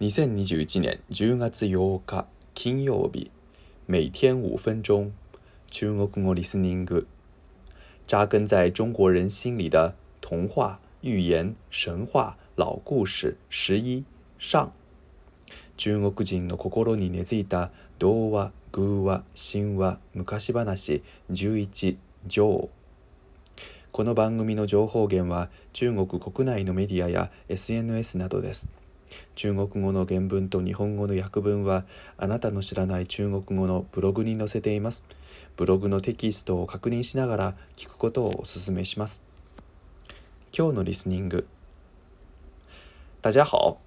2021年10月8日金曜日每天5分钟中国語リスニング扎根在中国人心里的童话、寓言、神話、老故事十一上中国人の心に根付いた童話、偶話、神話、昔話11上この番組の情報源は中国国内のメディアや SNS などです。中国語の原文と日本語の訳文はあなたの知らない中国語のブログに載せています。ブログのテキストを確認しながら聞くことをお勧めします。今日のリスニング。大家好。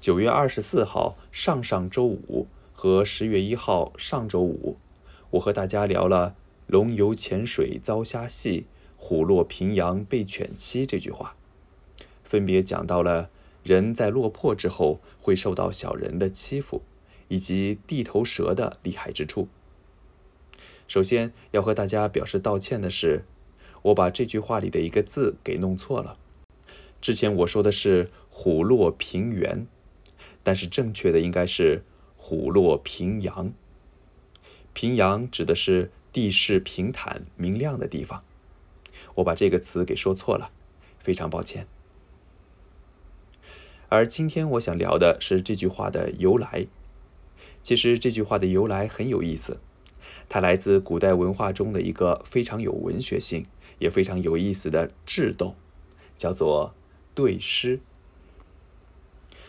9月24号上上周五和10月1号上周五，我和大家聊了“龙游浅水遭虾戏，虎落平阳被犬欺”这句话，分别讲到了人在落魄之后会受到小人的欺负，以及地头蛇的厉害之处。首先要和大家表示道歉的是，我把这句话里的一个字给弄错了。之前我说的是“虎落平原”，但是正确的应该是“虎落平阳”。平阳指的是地势平坦明亮的地方，我把这个词给说错了，非常抱歉。而今天我想聊的是这句话的由来。其实这句话的由来很有意思，它来自古代文化中的一个非常有文学性也非常有意思的制度，叫做对诗。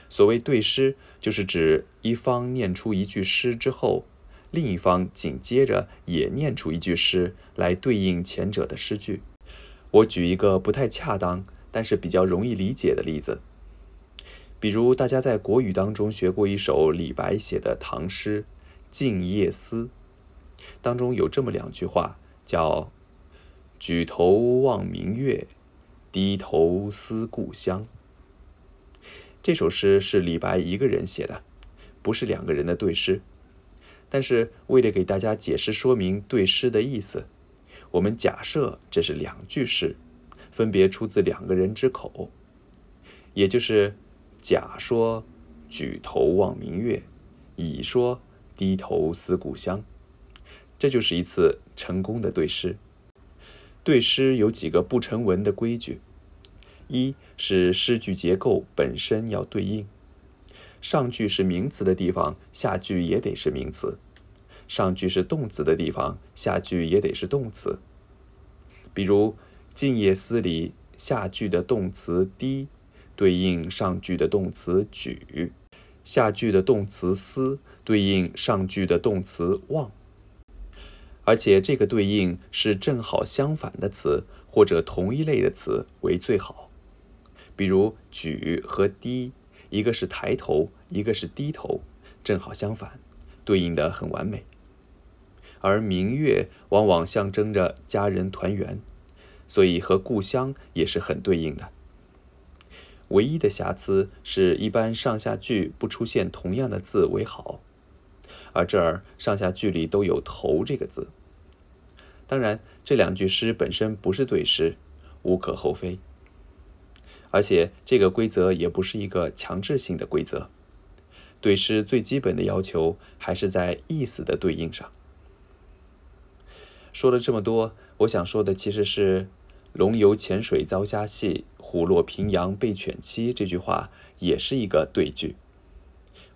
所谓对诗，就是指一方念出一句诗之后，另一方紧接着也念出一句诗来对应前者的诗句。我举一个不太恰当，但是比较容易理解的例子。比如，大家在国语当中学过一首李白写的唐诗《静夜思》，当中有这么两句话，叫“举头望明月，低头思故乡”。这首诗是李白一个人写的，不是两个人的对诗。但是，为了给大家解释说明对诗的意思，我们假设这是两句诗，分别出自两个人之口，也就是。甲说：“举头望明月。”乙说：“低头思故乡。”这就是一次成功的对诗。对诗有几个不成文的规矩：一是诗句结构本身要对应，上句是名词的地方，下句也得是名词；上句是动词的地方，下句也得是动词。比如《静夜思》里下句的动词“低”。对应上句的动词举，下句的动词思；对应上句的动词望，而且这个对应是正好相反的词，或者同一类的词为最好。比如举和低，一个是抬头，一个是低头，正好相反，对应的很完美。而明月往往象征着家人团圆，所以和故乡也是很对应的。唯一的瑕疵是，一般上下句不出现同样的字为好，而这儿上下句里都有“头”这个字。当然，这两句诗本身不是对诗，无可厚非。而且这个规则也不是一个强制性的规则，对诗最基本的要求还是在意思的对应上。说了这么多，我想说的其实是。龙游浅水遭虾戏，虎落平阳被犬欺。这句话也是一个对句。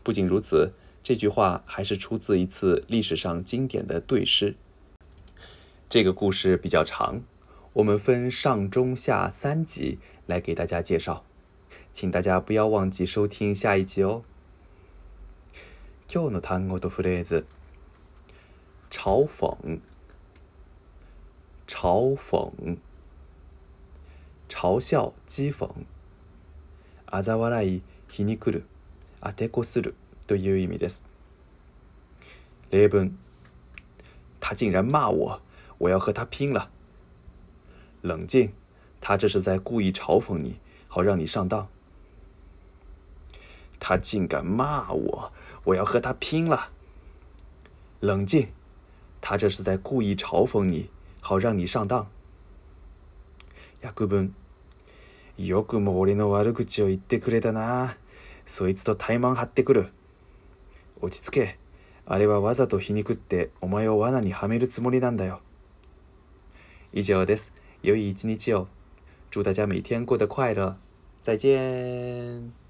不仅如此，这句话还是出自一次历史上经典的对诗。这个故事比较长，我们分上中下三集来给大家介绍，请大家不要忘记收听下一集哦。嘲讽，嘲讽。嘲笑、讥讽、阿 za 哀、火气くる、あてこするという意味です。レブ他竟然骂我，我要和他拼了。冷静，他这是在故意嘲讽你，好让你上当。他竟敢骂我，我要和他拼了。冷静，他这是在故意嘲讽你，好让你上当。ヤグブよくも俺の悪口を言ってくれたな。そいつと怠慢張ってくる。落ち着け。あれはわざと皮肉ってお前を罠にはめるつもりなんだよ。以上です。良い一日を。祝大家每天过得快乐。再见。